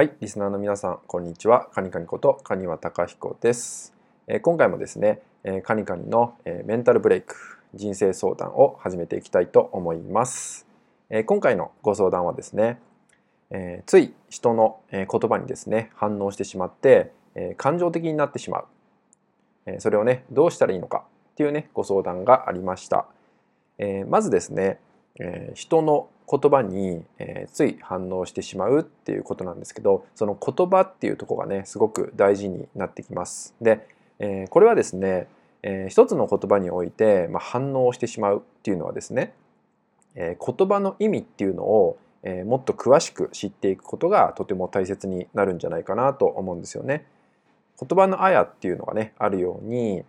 はい、リスナーの皆さん、こんにちは。カニカニことカニワタカヒコです。えー、今回もですね、えー、カニカニの、えー、メンタルブレイク、人生相談を始めていきたいと思います。え今回のご相談はですね、えつい人の、え言葉にですね、反応してしまって、え感情的になってしまう。えそれをね、どうしたらいいのかっていうね、ご相談がありました。えまずですね、え人の言葉に、えつい反応してしまうっていうことなんですけどその言葉っていうとこがねすごく大事になってきます。で、えこれはですね、え一つの言葉において、ま反応してしまうっていうのはですね、え言葉の意味っていうのを、えもっと詳しく知っていくことがとても大切になるんじゃないかなと思うんですよね。言葉のあやっていうのがねあるように、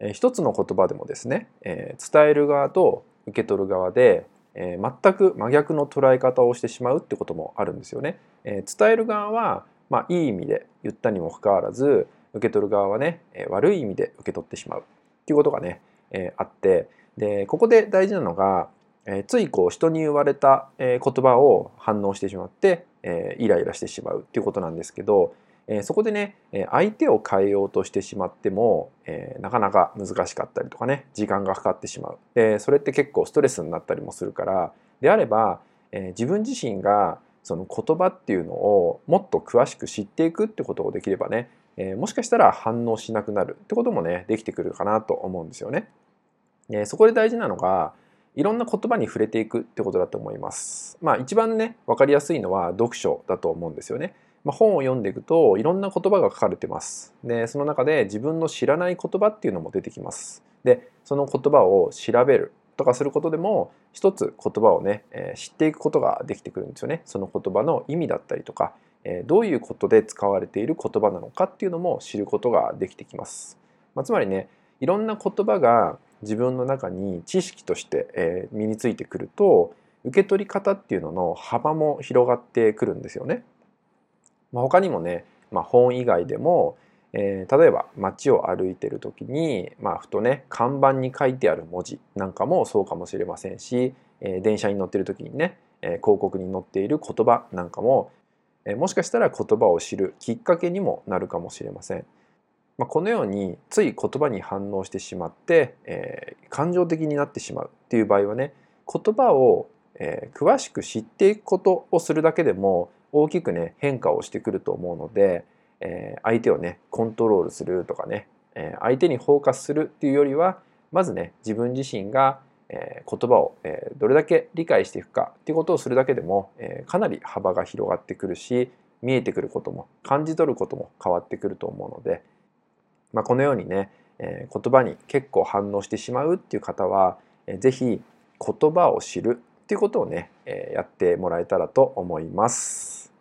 え一つの言葉でもですね、え伝える側と受け取る側でえー、全く真逆の捉え方をしてしまうってこともあるんですよね。えー、伝える側は、まあ、いい意味で言ったにもかかわらず受け取る側はね、えー、悪い意味で受け取ってしまうっていうことがね、えあってでここで大事なのが、えついこう人に言われた、え言葉を反応してしまって、えイライラしてしまうっていうことなんですけどえそこでね相手を変えようとしてしまっても、えなかなか難しかったりとかね時間がかかってしまうでそれって結構ストレスになったりもするからであれば、え自分自身がその言葉っていうのをもっと詳しく知っていくってことをできればね、えもしかしたら反応しなくなるってこともねできてくるかなと思うんですよね。でそこで大事なのがいろんな言葉に触れていくってことだと思います。まあ一番ね分かりやすいのは読書だと思うんですよね。まあ、本を読んでいくといろんな言葉が書かれてます。でその中で自分の知らない言葉っていうのも出てきます。でその言葉を調べるとかすることでも一つ言葉をね、えー、知っていくことができてくるんですよね。その言葉の意味だったりとか、えー、どういうことで使われている言葉なのかっていうのも知ることができてきます。まあ、つまりねいろんな言葉が自分の中に知識として、えー、身についてくると受け取り方っていうのの幅も広がってくるんですよね。まあ、他にもね、まあ、本以外でも、えー、例えば街を歩いてる時に、まあ、ふとね看板に書いてある文字なんかもそうかもしれませんし、えー、電車に乗ってる時にね、えー、広告に載っている言葉なんかも、え、もしかしたら言葉を知るきっかけにもなるかもしれません。まあ、このようについ言葉に反応してしまって、え、感情的になってしまうっていう場合はね言葉を、えー、詳しく知っていくことをするだけでも大きくね変化をしてくると思うので、えー、相手をねコントロールするとかね、えー、相手にフォーカスするっていうよりはまずね自分自身が、えー、言葉を、えー、どれだけ理解していくかっていうことをするだけでも、えー、かなり幅が広がってくるし見えてくることも感じ取ることも変わってくると思うので、まあ、このようにね、えー、言葉に結構反応してしまうっていう方は、えー、ぜひ言葉を知るっていうことをね、えー、やってもらえたらと思います。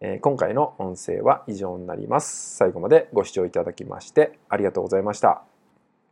え今回の音声は以上になります。最後までご視聴いただきましてありがとうございました。